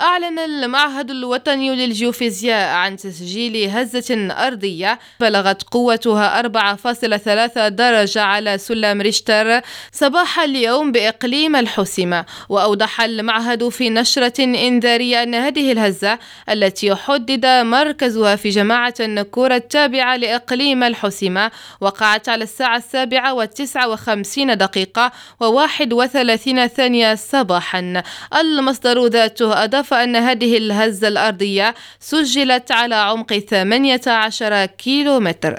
أعلن المعهد الوطني للجيوفيزياء عن تسجيل هزة أرضية بلغت قوتها 4.3 درجة على سلم ريشتر صباح اليوم بإقليم الحسمة وأوضح المعهد في نشرة إنذارية أن هذه الهزة التي حدد مركزها في جماعة النكور التابعة لإقليم الحسمة وقعت على الساعة السابعة والتسعة وخمسين دقيقة وواحد وثلاثين ثانية صباحا. المصدر ذاته أضاف أضاف أن هذه الهزة الأرضية سجلت على عمق 18 كيلومتر.